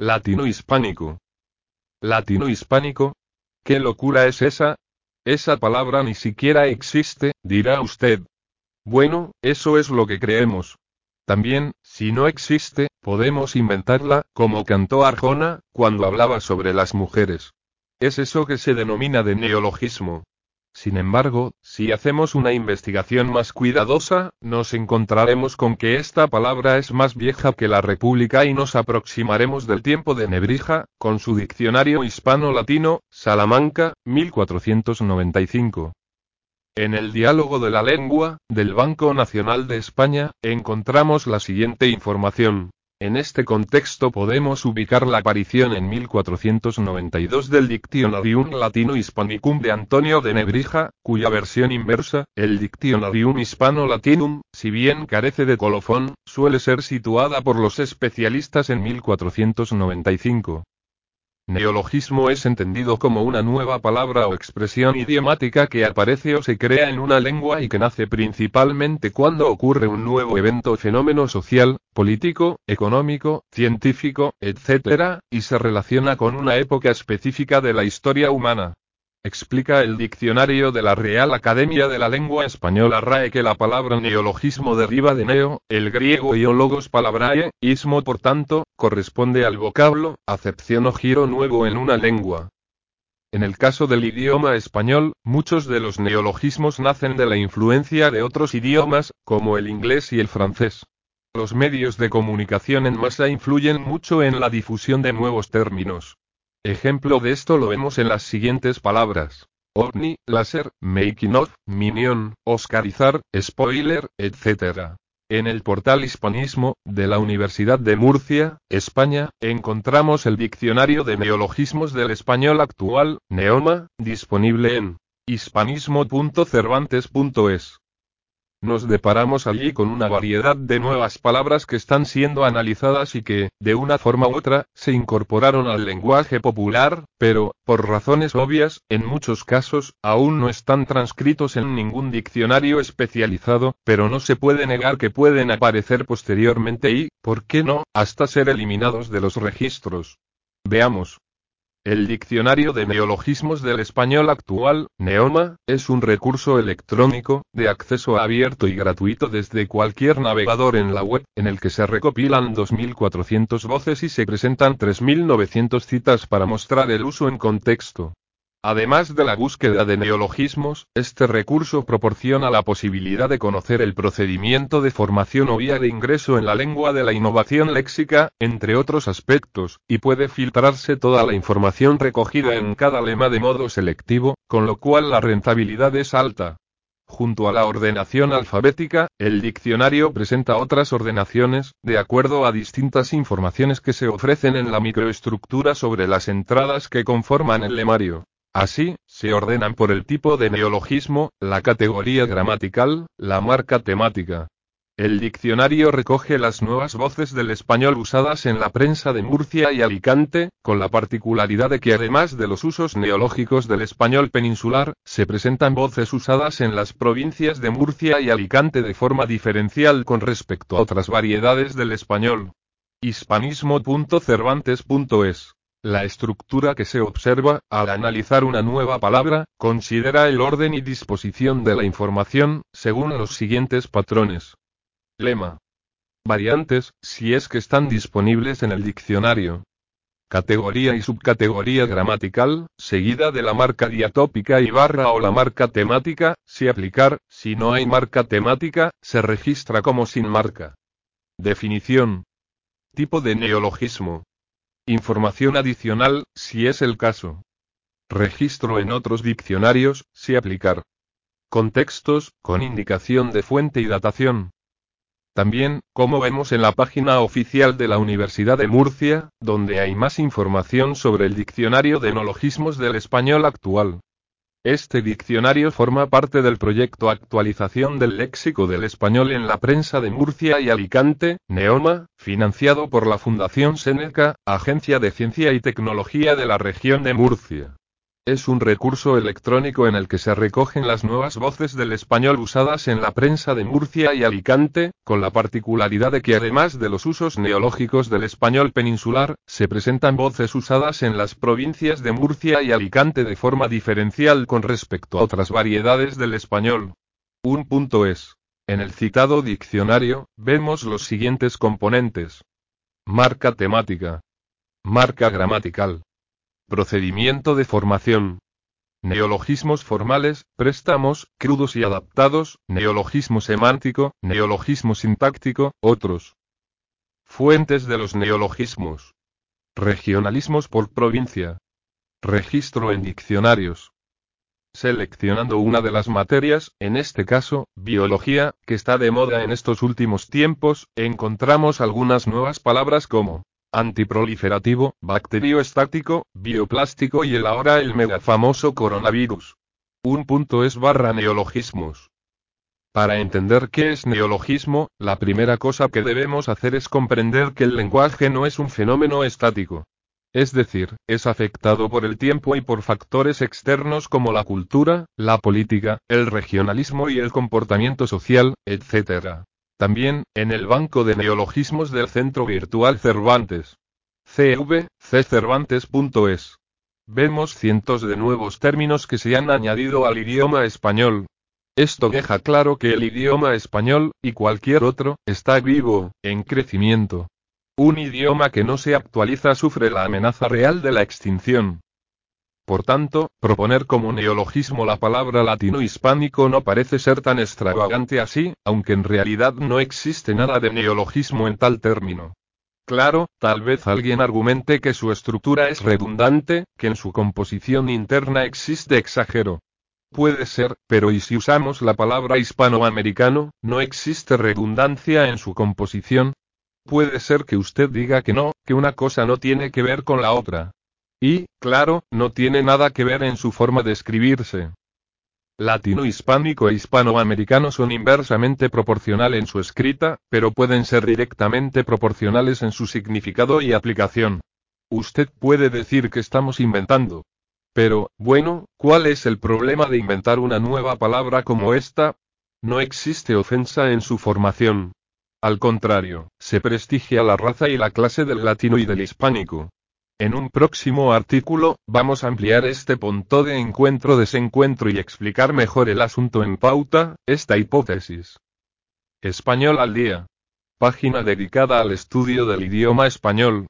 Latino-hispánico. ¿Latino-hispánico? ¿Qué locura es esa? Esa palabra ni siquiera existe, dirá usted. Bueno, eso es lo que creemos. También, si no existe, podemos inventarla, como cantó Arjona, cuando hablaba sobre las mujeres. Es eso que se denomina de neologismo. Sin embargo, si hacemos una investigación más cuidadosa, nos encontraremos con que esta palabra es más vieja que la República y nos aproximaremos del tiempo de Nebrija, con su diccionario hispano-latino, Salamanca, 1495. En el diálogo de la lengua, del Banco Nacional de España, encontramos la siguiente información. En este contexto podemos ubicar la aparición en 1492 del Dictionarium Latino Hispanicum de Antonio de Nebrija, cuya versión inversa, el Dictionarium Hispano Latinum, si bien carece de colofón, suele ser situada por los especialistas en 1495. Neologismo es entendido como una nueva palabra o expresión idiomática que aparece o se crea en una lengua y que nace principalmente cuando ocurre un nuevo evento o fenómeno social, político, económico, científico, etc., y se relaciona con una época específica de la historia humana. Explica el diccionario de la Real Academia de la Lengua Española RAE que la palabra neologismo deriva de neo, el griego iólogos palabrae, ismo por tanto, corresponde al vocablo, acepción o giro nuevo en una lengua. En el caso del idioma español, muchos de los neologismos nacen de la influencia de otros idiomas, como el inglés y el francés. Los medios de comunicación en masa influyen mucho en la difusión de nuevos términos. Ejemplo de esto lo vemos en las siguientes palabras. OVNI, láser, making of, minion, oscarizar, spoiler, etc. En el portal Hispanismo, de la Universidad de Murcia, España, encontramos el diccionario de neologismos del español actual, Neoma, disponible en hispanismo.cervantes.es nos deparamos allí con una variedad de nuevas palabras que están siendo analizadas y que, de una forma u otra, se incorporaron al lenguaje popular, pero, por razones obvias, en muchos casos, aún no están transcritos en ningún diccionario especializado, pero no se puede negar que pueden aparecer posteriormente y, ¿por qué no?, hasta ser eliminados de los registros. Veamos. El Diccionario de Neologismos del Español Actual, Neoma, es un recurso electrónico, de acceso abierto y gratuito desde cualquier navegador en la web, en el que se recopilan 2.400 voces y se presentan 3.900 citas para mostrar el uso en contexto. Además de la búsqueda de neologismos, este recurso proporciona la posibilidad de conocer el procedimiento de formación o vía de ingreso en la lengua de la innovación léxica, entre otros aspectos, y puede filtrarse toda la información recogida en cada lema de modo selectivo, con lo cual la rentabilidad es alta. Junto a la ordenación alfabética, el diccionario presenta otras ordenaciones, de acuerdo a distintas informaciones que se ofrecen en la microestructura sobre las entradas que conforman el lemario. Así, se ordenan por el tipo de neologismo, la categoría gramatical, la marca temática. El diccionario recoge las nuevas voces del español usadas en la prensa de Murcia y Alicante, con la particularidad de que además de los usos neológicos del español peninsular, se presentan voces usadas en las provincias de Murcia y Alicante de forma diferencial con respecto a otras variedades del español. hispanismo.cervantes.es la estructura que se observa, al analizar una nueva palabra, considera el orden y disposición de la información, según los siguientes patrones. Lema. Variantes, si es que están disponibles en el diccionario. Categoría y subcategoría gramatical, seguida de la marca diatópica y barra o la marca temática, si aplicar, si no hay marca temática, se registra como sin marca. Definición. Tipo de neologismo. Información adicional, si es el caso. Registro en otros diccionarios, si aplicar. Contextos, con indicación de fuente y datación. También, como vemos en la página oficial de la Universidad de Murcia, donde hay más información sobre el diccionario de neologismos del español actual. Este diccionario forma parte del proyecto Actualización del Léxico del Español en la Prensa de Murcia y Alicante, Neoma, financiado por la Fundación Seneca, Agencia de Ciencia y Tecnología de la región de Murcia. Es un recurso electrónico en el que se recogen las nuevas voces del español usadas en la prensa de Murcia y Alicante, con la particularidad de que además de los usos neológicos del español peninsular, se presentan voces usadas en las provincias de Murcia y Alicante de forma diferencial con respecto a otras variedades del español. Un punto es. En el citado diccionario, vemos los siguientes componentes. Marca temática. Marca gramatical. Procedimiento de formación. Neologismos formales, préstamos, crudos y adaptados, neologismo semántico, neologismo sintáctico, otros. Fuentes de los neologismos. Regionalismos por provincia. Registro en diccionarios. Seleccionando una de las materias, en este caso, biología, que está de moda en estos últimos tiempos, encontramos algunas nuevas palabras como antiproliferativo, bacterioestático, bioplástico y el ahora el mega famoso coronavirus. Un punto es barra neologismos. Para entender qué es neologismo, la primera cosa que debemos hacer es comprender que el lenguaje no es un fenómeno estático. Es decir, es afectado por el tiempo y por factores externos como la cultura, la política, el regionalismo y el comportamiento social, etc. También, en el banco de neologismos del Centro Virtual Cervantes. CV. Vemos cientos de nuevos términos que se han añadido al idioma español. Esto deja claro que el idioma español, y cualquier otro, está vivo, en crecimiento. Un idioma que no se actualiza sufre la amenaza real de la extinción. Por tanto, proponer como neologismo la palabra latino-hispánico no parece ser tan extravagante así, aunque en realidad no existe nada de neologismo en tal término. Claro, tal vez alguien argumente que su estructura es redundante, que en su composición interna existe exagero. Puede ser, pero ¿y si usamos la palabra hispanoamericano, no existe redundancia en su composición? Puede ser que usted diga que no, que una cosa no tiene que ver con la otra. Y, claro, no tiene nada que ver en su forma de escribirse. Latino hispánico e hispanoamericano son inversamente proporcional en su escrita, pero pueden ser directamente proporcionales en su significado y aplicación. Usted puede decir que estamos inventando. Pero, bueno, ¿cuál es el problema de inventar una nueva palabra como esta? No existe ofensa en su formación. Al contrario, se prestigia la raza y la clase del latino y del hispánico. En un próximo artículo, vamos a ampliar este punto de encuentro-desencuentro y explicar mejor el asunto en pauta, esta hipótesis. Español al día. Página dedicada al estudio del idioma español.